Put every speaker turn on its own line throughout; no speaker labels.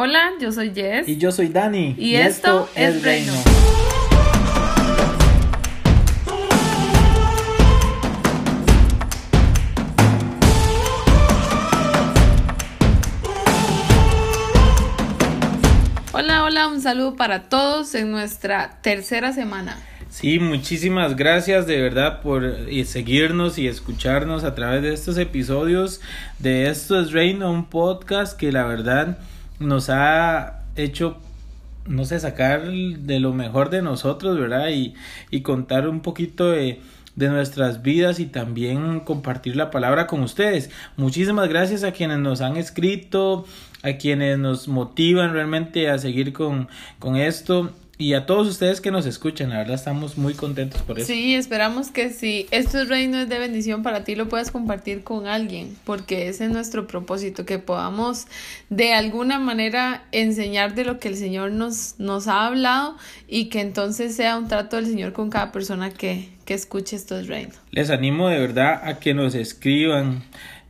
Hola, yo soy Jess.
Y yo soy Dani.
Y, esto, es Reino. Hola, hola, un saludo para todos en nuestra tercera semana.
Sí, muchísimas gracias de verdad por eh, seguirnos y escucharnos a través de estos episodios de Esto es Reino, un podcast que la verdad nos ha hecho no sé, sacar de lo mejor de nosotros, ¿verdad? Y, y contar un poquito de, de nuestras vidas y también compartir la palabra con ustedes. Muchísimas gracias a quienes nos han escrito, a quienes nos motivan realmente a seguir con, con esto y a todos ustedes que nos escuchan, la verdad estamos muy contentos por eso.
Sí, esperamos que si esto es reino es de bendición para ti, lo puedas compartir con alguien, porque ese es nuestro propósito, que podamos de alguna manera enseñar de lo que el Señor nos, nos ha hablado y que entonces sea un trato del Señor con cada persona que, que escuche esto es reino.
Les animo de verdad a que nos escriban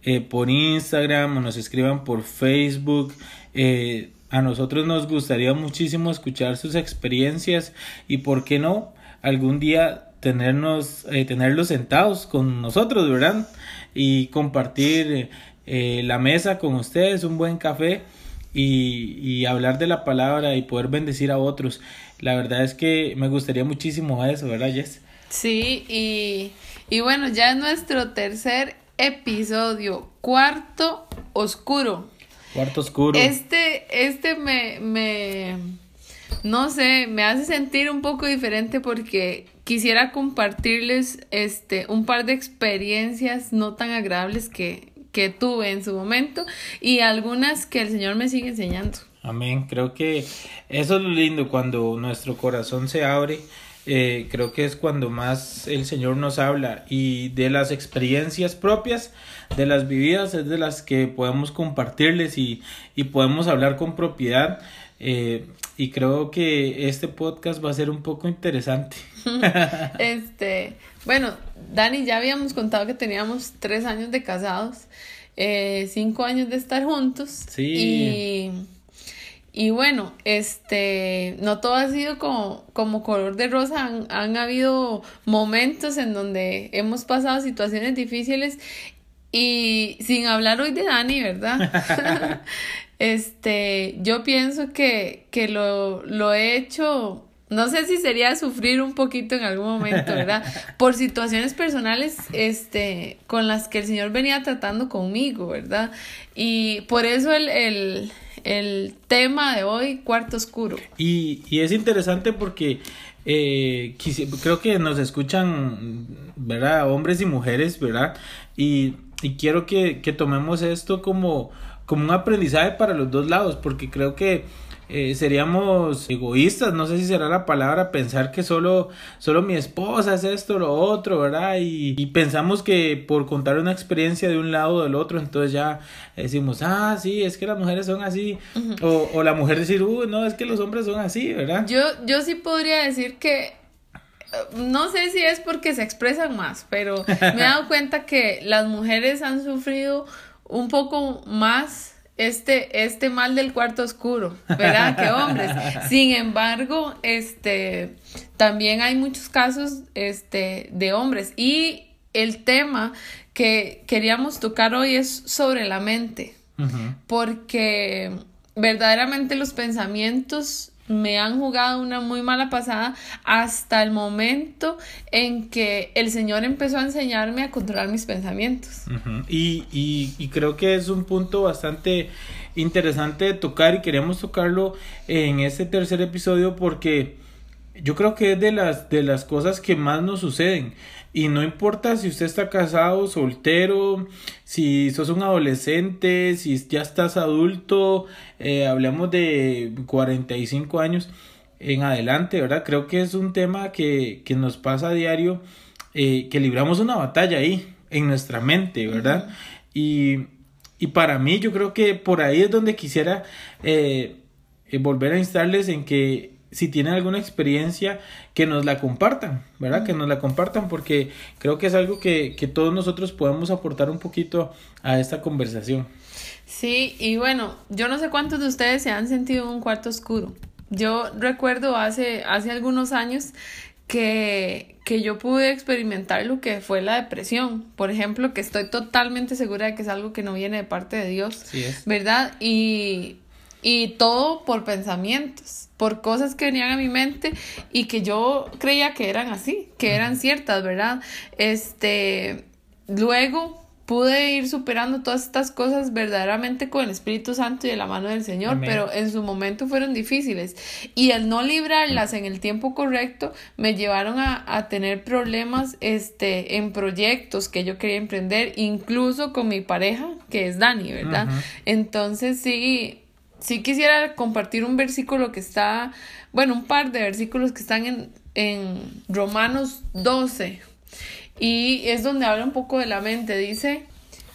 eh, por Instagram o nos escriban por Facebook. Eh, a nosotros nos gustaría muchísimo escuchar sus experiencias y por qué no algún día tenernos eh, tenerlos sentados con nosotros, ¿verdad? Y compartir eh, la mesa con ustedes, un buen café y, y hablar de la palabra y poder bendecir a otros. La verdad es que me gustaría muchísimo eso, ¿verdad, Jess?
Sí, y, y bueno, ya es nuestro tercer episodio, cuarto oscuro.
Cuarto oscuro.
Este, este me, me, no sé, me hace sentir un poco diferente porque quisiera compartirles este, un par de experiencias no tan agradables que, que tuve en su momento y algunas que el Señor me sigue enseñando.
Amén. Creo que eso es lo lindo cuando nuestro corazón se abre. Eh, creo que es cuando más el Señor nos habla y de las experiencias propias, de las vividas, es de las que podemos compartirles y, y podemos hablar con propiedad. Eh, y creo que este podcast va a ser un poco interesante.
este, bueno, Dani, ya habíamos contado que teníamos tres años de casados, eh, cinco años de estar juntos.
Sí.
Y y bueno, este, no todo ha sido como, como color de rosa, han, han habido momentos en donde hemos pasado situaciones difíciles y sin hablar hoy de Dani, ¿verdad? este, yo pienso que, que lo, lo he hecho no sé si sería sufrir un poquito en algún momento, ¿verdad? Por situaciones personales, este, con las que el Señor venía tratando conmigo, ¿verdad? Y por eso el, el, el tema de hoy, cuarto oscuro.
Y, y es interesante porque eh, creo que nos escuchan, ¿verdad? Hombres y mujeres, ¿verdad? Y, y quiero que, que tomemos esto como, como un aprendizaje para los dos lados, porque creo que eh, seríamos egoístas, no sé si será la palabra, pensar que solo, solo mi esposa es esto, lo otro, ¿verdad? Y, y pensamos que por contar una experiencia de un lado o del otro, entonces ya decimos, ah, sí, es que las mujeres son así, o, o la mujer decir, uy, no, es que los hombres son así, ¿verdad?
Yo, yo sí podría decir que no sé si es porque se expresan más, pero me he dado cuenta que las mujeres han sufrido un poco más este, este mal del cuarto oscuro, ¿verdad? Que hombres. Sin embargo, este, también hay muchos casos, este, de hombres. Y el tema que queríamos tocar hoy es sobre la mente, porque verdaderamente los pensamientos me han jugado una muy mala pasada hasta el momento en que el Señor empezó a enseñarme a controlar mis pensamientos.
Y, y, y, creo que es un punto bastante interesante de tocar y queríamos tocarlo en este tercer episodio porque yo creo que es de las, de las cosas que más nos suceden. Y no importa si usted está casado, soltero, si sos un adolescente, si ya estás adulto, eh, hablamos de 45 años en adelante, ¿verdad? Creo que es un tema que, que nos pasa a diario, eh, que libramos una batalla ahí, en nuestra mente, ¿verdad? y, y, para mí yo creo que por ahí es donde quisiera eh, volver a instarles en que si tienen alguna experiencia, que nos la compartan, ¿verdad? Que nos la compartan porque creo que es algo que, que todos nosotros podemos aportar un poquito a esta conversación.
Sí, y bueno, yo no sé cuántos de ustedes se han sentido en un cuarto oscuro. Yo recuerdo hace, hace algunos años que, que yo pude experimentar lo que fue la depresión, por ejemplo, que estoy totalmente segura de que es algo que no viene de parte de Dios, ¿verdad? Y, y todo por pensamientos, por cosas que venían a mi mente y que yo creía que eran así, que eran ciertas, ¿verdad? Este, luego pude ir superando todas estas cosas verdaderamente con el Espíritu Santo y de la mano del Señor, pero en su momento fueron difíciles. Y el no librarlas en el tiempo correcto me llevaron a, a tener problemas este, en proyectos que yo quería emprender, incluso con mi pareja, que es Dani, ¿verdad? Entonces sí, sí quisiera compartir un versículo que está, bueno, un par de versículos que están en, en Romanos 12, y es donde habla un poco de la mente. Dice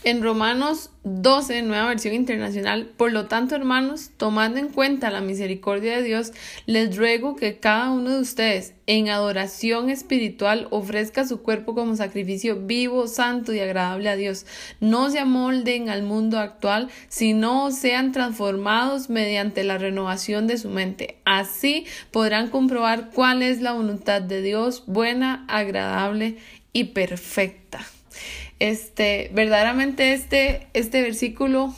en Romanos 12, nueva versión internacional, por lo tanto, hermanos, tomando en cuenta la misericordia de Dios, les ruego que cada uno de ustedes, en adoración espiritual, ofrezca su cuerpo como sacrificio vivo, santo y agradable a Dios. No se amolden al mundo actual, sino sean transformados mediante la renovación de su mente. Así podrán comprobar cuál es la voluntad de Dios, buena, agradable y perfecta. Este, verdaderamente este, este versículo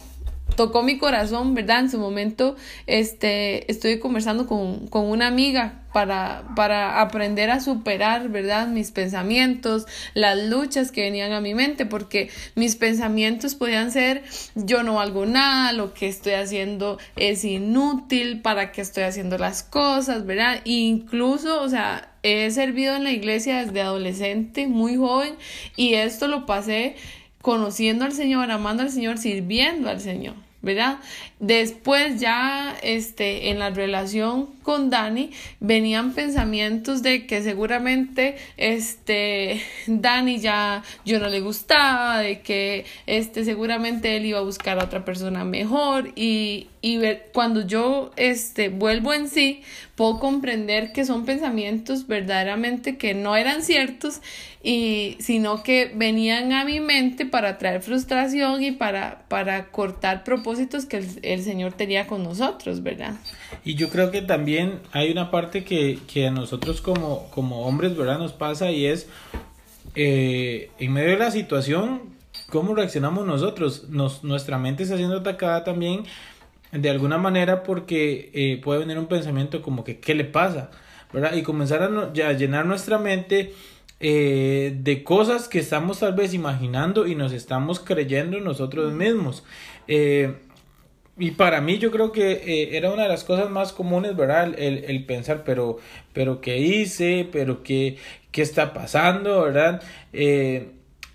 tocó mi corazón, ¿verdad? En su momento, este, estoy conversando con, con una amiga para, para aprender a superar, ¿verdad? Mis pensamientos, las luchas que venían a mi mente, porque mis pensamientos podían ser, yo no valgo nada, lo que estoy haciendo es inútil, para qué estoy haciendo las cosas, ¿verdad? E incluso, o sea, he servido en la iglesia desde adolescente, muy joven, y esto lo pasé conociendo al Señor, amando al Señor, sirviendo al Señor. ¿verdad? Después ya este, en la relación con Dani venían pensamientos de que seguramente este, Dani ya yo no le gustaba, de que este, seguramente él iba a buscar a otra persona mejor y, y ver, cuando yo este, vuelvo en sí, puedo comprender que son pensamientos verdaderamente que no eran ciertos y sino que venían a mi mente para traer frustración y para, para cortar propósitos que el, Señor tenía con nosotros, ¿verdad?
Y yo creo que también hay una parte que, que a nosotros como, como hombres, ¿verdad? Nos pasa y es eh, en medio de la situación, ¿cómo reaccionamos nosotros? Nos, nuestra mente está siendo atacada también de alguna manera porque eh, puede venir un pensamiento como que, ¿qué le pasa? ¿verdad? Y comenzar a, a llenar nuestra mente eh, de cosas que estamos tal vez imaginando y nos estamos creyendo nosotros mismos. Y para mí yo creo que eh, era una de las cosas más comunes, ¿verdad? El, el, pensar, pero, pero ¿qué hice? ¿Pero qué, qué está pasando? ¿Verdad?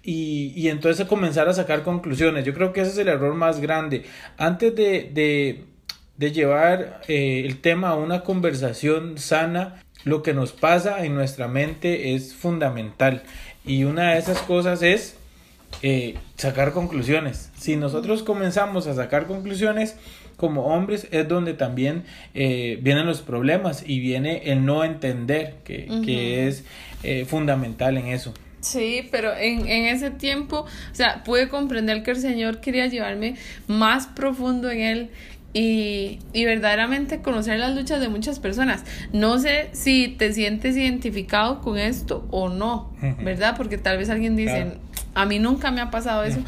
y, y entonces comenzar a sacar conclusiones. Yo creo que ese es el error más grande. Antes de, de, de llevar el tema a una conversación sana, lo que nos pasa en nuestra mente es fundamental y una de esas cosas es eh, sacar conclusiones. Si nosotros comenzamos a sacar conclusiones como hombres es donde también eh, vienen los problemas y viene el no entender que, que es eh, fundamental en eso.
Sí, pero en, en ese tiempo, o sea, pude comprender que el Señor quería llevarme más profundo en Él y, y, verdaderamente conocer las luchas de muchas personas. No sé si te sientes identificado con esto o no, ¿verdad? Porque tal vez alguien dice, a mí nunca me ha pasado eso,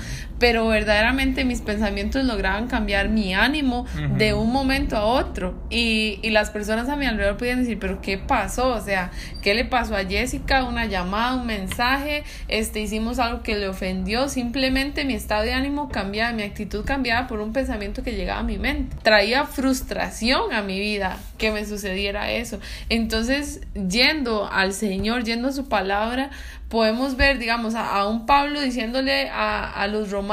pero verdaderamente mis pensamientos lograban cambiar mi ánimo de un momento a otro. Y, y, las personas a mi alrededor podían decir, pero ¿qué pasó? O sea, ¿qué le pasó a Jessica? Una llamada, un mensaje, este, hicimos algo que le ofendió. Simplemente mi estado de ánimo cambiaba, mi actitud cambiaba por un pensamiento que llegaba a mi mente. Traía frustración a mi vida que me sucediera eso. Entonces, yendo al Señor, yendo a su palabra, podemos ver, digamos, a, un Pablo diciéndole a, a los romanos,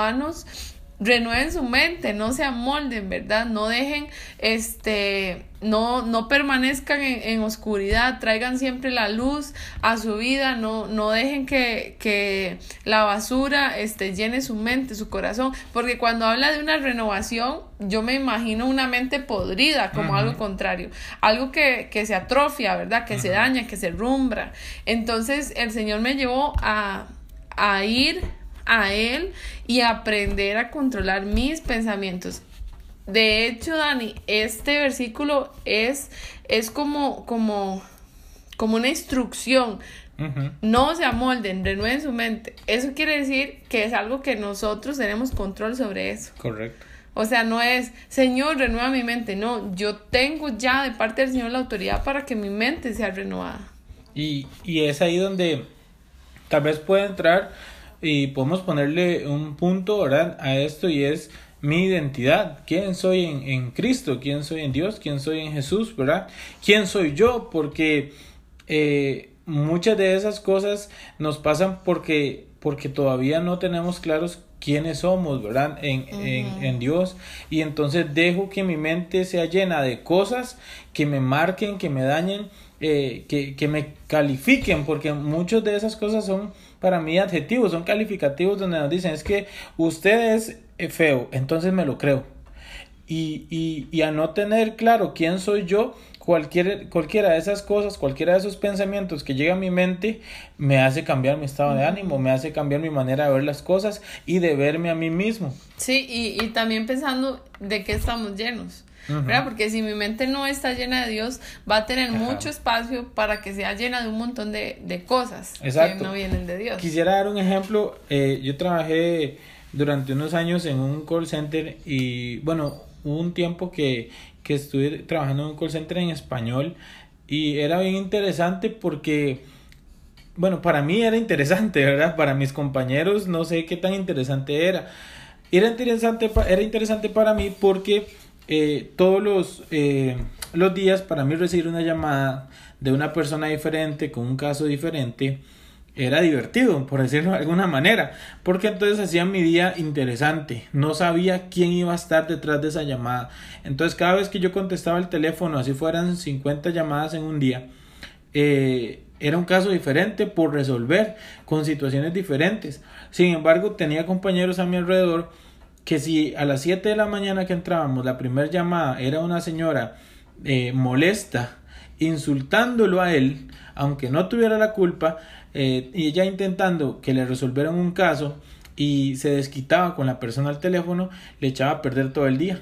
renueven su mente, no se amolden, ¿verdad? No dejen, este, no, no permanezcan en, oscuridad, traigan siempre la luz a su vida, no, no dejen que, que la basura este, llene su mente, su corazón, porque cuando habla de una renovación, yo me imagino una mente podrida como algo contrario, algo que, que, se atrofia, ¿verdad? Que se daña, que se rumbra. Entonces el Señor me llevó a, a ir a Él y aprender a controlar mis pensamientos. De hecho, Dani, este versículo es, es como, como, como una instrucción. No se amolden, renueven su mente. Eso quiere decir que es algo que nosotros tenemos control sobre eso.
Correcto.
O sea, no es, Señor, renueva mi mente. No, yo tengo ya de parte del Señor la autoridad para que mi mente sea renovada.
Y, y es ahí donde tal vez puede entrar y podemos ponerle un punto ¿verdad? a esto y es mi identidad, quién soy en, en, Cristo, quién soy en Dios, quién soy en Jesús, ¿verdad? ¿Quién soy yo? Porque eh, muchas de esas cosas nos pasan porque, porque todavía no tenemos claros quiénes somos, ¿verdad? En, en, en, Dios. Y entonces dejo que mi mente sea llena de cosas que me marquen, que me dañen, eh, que, que me califiquen, porque muchas de esas cosas son para mí adjetivos, son calificativos donde nos dicen es que usted es eh, feo, entonces me lo creo. Y, y, y a no tener claro quién soy yo, cualquier, cualquiera de esas cosas, cualquiera de esos pensamientos que llega a mi mente, me hace cambiar mi estado de ánimo, me hace cambiar mi manera de ver las cosas y de verme a mí mismo.
Sí, y, y también pensando de qué estamos llenos. ¿Verdad? Porque si mi mente no está llena de Dios, va a tener mucho espacio para que sea llena de un montón de, de cosas que no vienen de Dios.
Quisiera dar un ejemplo. Eh, yo trabajé durante unos años en un call center y, bueno, hubo un tiempo que, que estuve trabajando en un call center en español y era bien interesante porque bueno, para mí era interesante, ¿verdad? Para mis compañeros no sé qué tan interesante era. Era interesante, era interesante para mí porque eh, todos los, eh, los días para mí recibir una llamada de una persona diferente con un caso diferente era divertido, por decirlo de alguna manera, porque entonces hacía mi día interesante, no sabía quién iba a estar detrás de esa llamada, entonces cada vez que yo contestaba el teléfono, así fueran 50 llamadas en un día, eh, era un caso diferente por resolver, con situaciones diferentes, sin embargo tenía compañeros a mi alrededor que si a las 7 de la mañana que entrábamos la primera llamada era una señora eh, molesta, insultándolo a él, aunque no tuviera la culpa, eh, y ella intentando que le resolvieran un caso y se desquitaba con la persona al teléfono, le echaba a perder todo el día.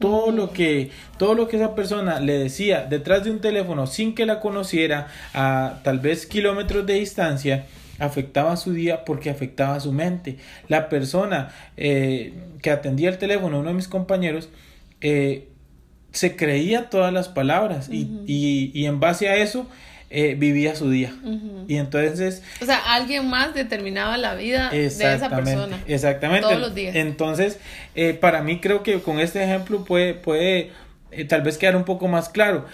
Todo lo que, todo lo que esa persona le decía detrás de un teléfono sin que la conociera a tal vez kilómetros de distancia, afectaba su día porque afectaba su mente. La persona eh, que atendía el teléfono, uno de mis compañeros, eh, se creía todas las palabras y, y, y, en base a eso eh, vivía su día. Y entonces...
O sea, alguien más determinaba la vida de esa persona.
Exactamente.
Todos los días.
Entonces, para mí creo que con este ejemplo puede, puede tal vez quedar un poco más claro.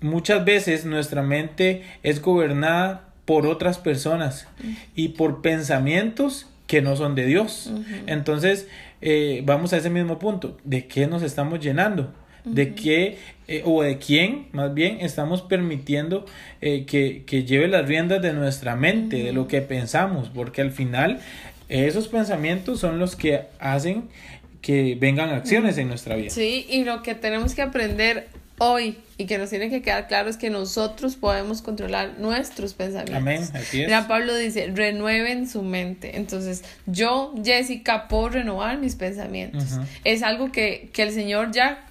muchas veces nuestra mente es gobernada por otras personas y por pensamientos que no son de Dios. Entonces, eh, vamos a ese mismo punto, ¿de qué nos estamos llenando? ¿De qué eh, o de quién más bien estamos permitiendo eh, que, que, lleve las riendas de nuestra mente, de lo que pensamos? Porque al final esos pensamientos son los que hacen que vengan acciones en nuestra vida.
Sí, y lo que tenemos que aprender hoy y que nos tiene que quedar claro es que nosotros podemos controlar nuestros pensamientos.
Amén, así es.
Mira, Pablo dice, renueven su mente. Entonces, yo, Jessica, puedo renovar mis pensamientos. Es algo que, que el Señor ya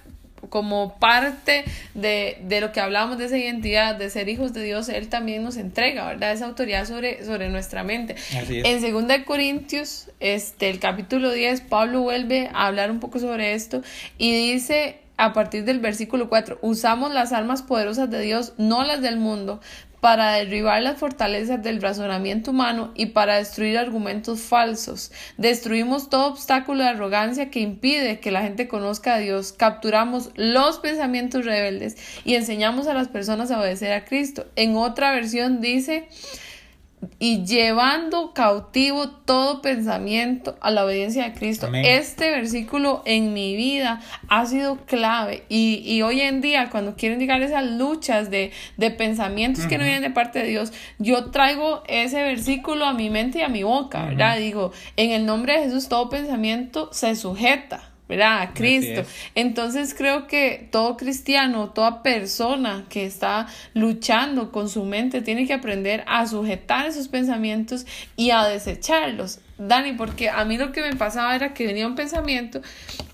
como parte de, de, lo que hablamos de esa identidad, de ser hijos de Dios, Él también nos entrega, ¿verdad? Esa autoridad sobre, sobre nuestra mente. En 2 Corintios, este, el capítulo 10, Pablo vuelve a hablar un poco sobre esto y dice a partir del versículo 4, usamos las armas poderosas de Dios, no las del mundo, para derribar las fortalezas del razonamiento humano y para destruir argumentos falsos. Destruimos todo obstáculo de arrogancia que impide que la gente conozca a Dios. Capturamos los pensamientos rebeldes y enseñamos a las personas a obedecer a Cristo. En otra versión dice y llevando cautivo todo pensamiento a la obediencia de Cristo. Este versículo en mi vida ha sido clave y, y, hoy en día cuando quieren llegar esas luchas de, de pensamientos que no vienen de parte de Dios, yo traigo ese versículo a mi mente y a mi boca, ¿verdad? Digo, en el nombre de Jesús todo pensamiento se sujeta ¿verdad? A Cristo. Entonces creo que todo cristiano, toda persona que está luchando con su mente tiene que aprender a sujetar esos pensamientos y a desecharlos. Dani, porque a mí lo que me pasaba era que venía un pensamiento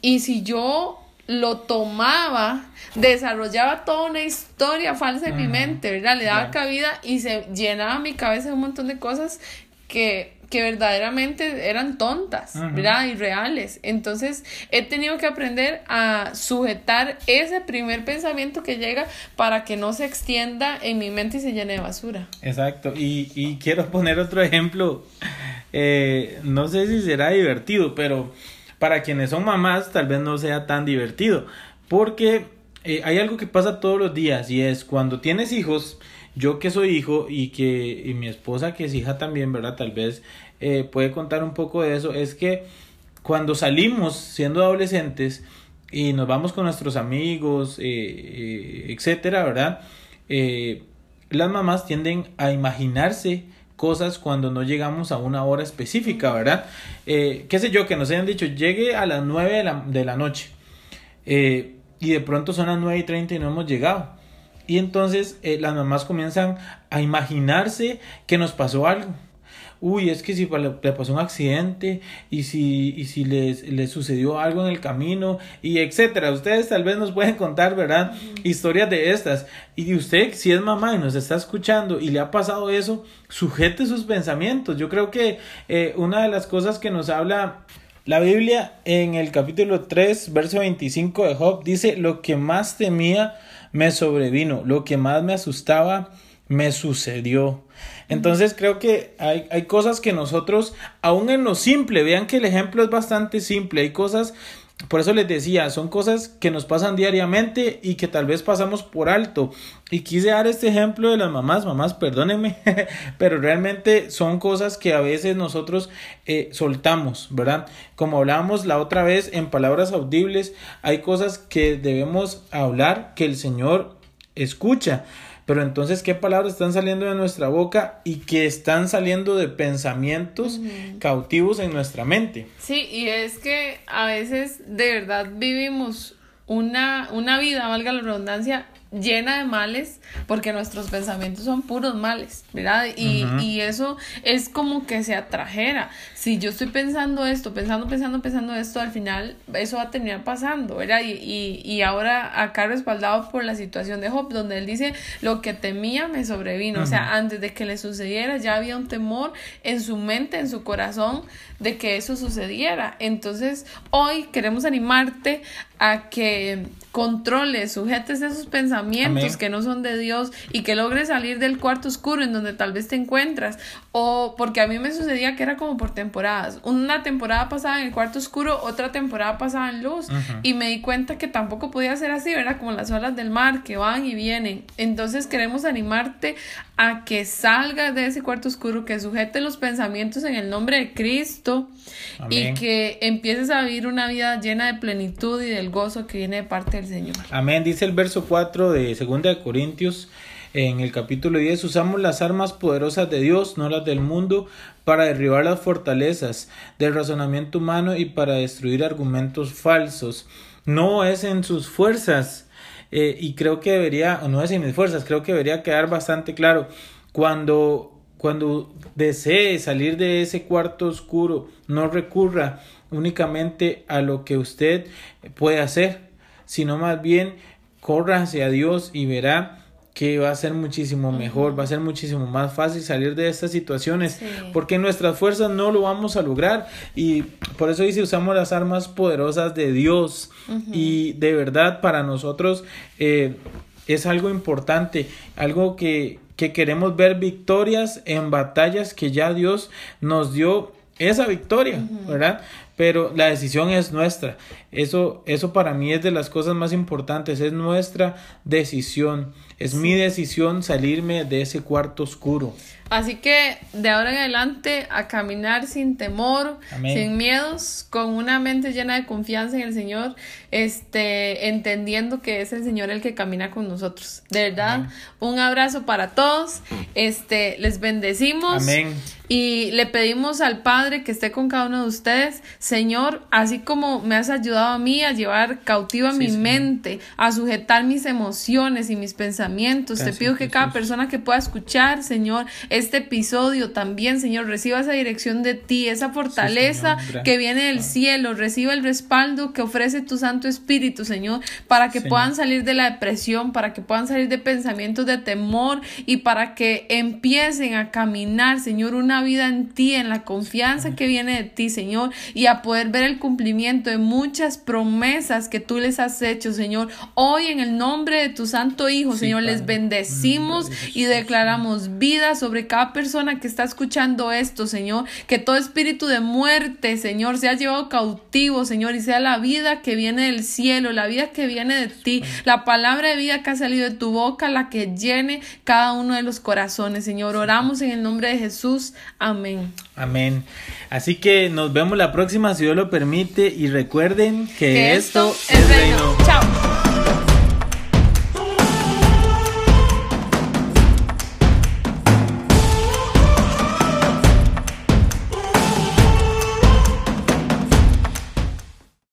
y si yo lo tomaba, desarrollaba toda una historia falsa en mi mente, ¿verdad? Le daba cabida y se llenaba mi cabeza de un montón de cosas que que verdaderamente eran tontas, ¿verdad? Irreales. Entonces he tenido que aprender a sujetar ese primer pensamiento que llega para que no se extienda en mi mente y se llene de basura.
Exacto. Y, y quiero poner otro ejemplo. Eh, no sé si será divertido, pero para quienes son mamás tal vez no sea tan divertido. Porque eh, hay algo que pasa todos los días y es cuando tienes hijos yo que soy hijo y que y mi esposa que es hija también, ¿verdad? Tal vez eh, puede contar un poco de eso, es que cuando salimos siendo adolescentes y nos vamos con nuestros amigos, eh, eh, etcétera, ¿verdad? las mamás tienden a imaginarse cosas cuando no llegamos a una hora específica, ¿verdad? qué sé yo, que nos hayan dicho, llegue a las 9 de la, de la noche y de pronto son las 9 y 30 y no hemos llegado. Y entonces eh, las mamás comienzan a imaginarse que nos pasó algo. Uy, es que si le pasó un accidente y si, y si les, les sucedió algo en el camino y etcétera. Ustedes tal vez nos pueden contar, ¿verdad? Historias de estas. Y usted, si es mamá y nos está escuchando y le ha pasado eso, sujete sus pensamientos. Yo creo que eh, una de las cosas que nos habla la Biblia en el capítulo 3, verso 25 de Job dice, lo que más temía me sobrevino, lo que más me asustaba me sucedió. Entonces creo que hay, hay, cosas que nosotros, aún en lo simple, vean que el ejemplo es bastante simple, hay cosas por eso les decía, son cosas que nos pasan diariamente y que tal vez pasamos por alto. Y quise dar este ejemplo de las mamás, mamás, perdónenme, pero realmente son cosas que a veces nosotros eh, soltamos, ¿verdad? Como hablábamos la otra vez en palabras audibles, hay cosas que debemos hablar que el Señor escucha. Pero entonces, ¿qué palabras están saliendo de nuestra boca y que están saliendo de pensamientos cautivos en nuestra mente?
Sí, y es que a veces de verdad vivimos una, una vida, valga la redundancia, llena de males porque nuestros pensamientos son puros males, ¿verdad? Y, y, eso es como que se atrajera. Si yo estoy pensando esto, pensando, pensando, pensando esto, al final eso va a terminar pasando, ¿verdad? Y, y, y ahora acá respaldado por la situación de Job, donde él dice, lo que temía me sobrevino, o sea, antes de que le sucediera ya había un temor en su mente, en su corazón, de que eso sucediera. Entonces, hoy queremos animarte a que controles, sujetes esos pensamientos que no son de Dios y que logres salir del cuarto oscuro en donde tal vez te encuentras. O porque a mí me sucedía que era como por temporadas. Una temporada pasada en el cuarto oscuro, otra temporada pasada en luz. Y me di cuenta que tampoco podía ser así, ¿verdad? Como las olas del mar que van y vienen. Entonces queremos animarte a que salgas de ese cuarto oscuro, que sujete los pensamientos en el nombre de Cristo y que empieces a vivir una vida llena de plenitud y del gozo que viene de parte del Señor.
Amén. Dice el verso 4 de 2 de Corintios en el capítulo 10, usamos las armas poderosas de Dios, no las del mundo, para derribar las fortalezas del razonamiento humano y para destruir argumentos falsos. No es en sus fuerzas. Eh, y creo que debería, no es en mis fuerzas, creo que debería quedar bastante claro. Cuando cuando desee salir de ese cuarto oscuro, no recurra únicamente a lo que usted puede hacer, sino más bien corra hacia Dios y verá que va a ser muchísimo mejor, va a ser muchísimo más fácil salir de estas situaciones, porque nuestras fuerzas no lo vamos a lograr. Y por eso dice usamos las armas poderosas de Dios. Y de verdad para nosotros eh, es algo importante, algo que, que queremos ver victorias en batallas que ya Dios nos dio esa victoria, ¿verdad? Pero la decisión es nuestra. Eso, eso para mí es de las cosas más importantes, es nuestra decisión. Es mi decisión salirme de ese cuarto oscuro.
Así que de ahora en adelante a caminar sin temor, sin miedos, con una mente llena de confianza en el Señor, este, entendiendo que es el Señor el que camina con nosotros. De verdad, un abrazo para todos. Este, les bendecimos.
Amén.
Y le pedimos al Padre que esté con cada uno de ustedes, Señor, así como me has ayudado a mí a llevar cautiva mi mente, a sujetar mis emociones y mis pensamientos. Te pido que cada persona que pueda escuchar, Señor, este episodio también, Señor, reciba esa dirección de ti, esa fortaleza que viene del cielo, reciba el respaldo que ofrece tu Santo Espíritu, Señor, para que puedan salir de la depresión, para que puedan salir de pensamientos de temor y para que empiecen a caminar, Señor, una vida en ti, en la confianza que viene de ti, Señor, y a poder ver el cumplimiento de muchas promesas que tú les has hecho, Señor. Hoy en el nombre de tu Santo Hijo, Señor, les bendecimos y declaramos vida sobre cada persona que está escuchando esto, Señor. Que todo espíritu de muerte, Señor, sea llevado cautivo, Señor, y sea la vida que viene del cielo, la vida que viene de ti, la palabra de vida que ha salido de tu boca, la que llene cada uno de los corazones, Señor. Oramos en el nombre de Jesús. Amén.
Amén. Así que nos vemos la próxima si Dios lo permite y recuerden que, esto, es reino.
Chao.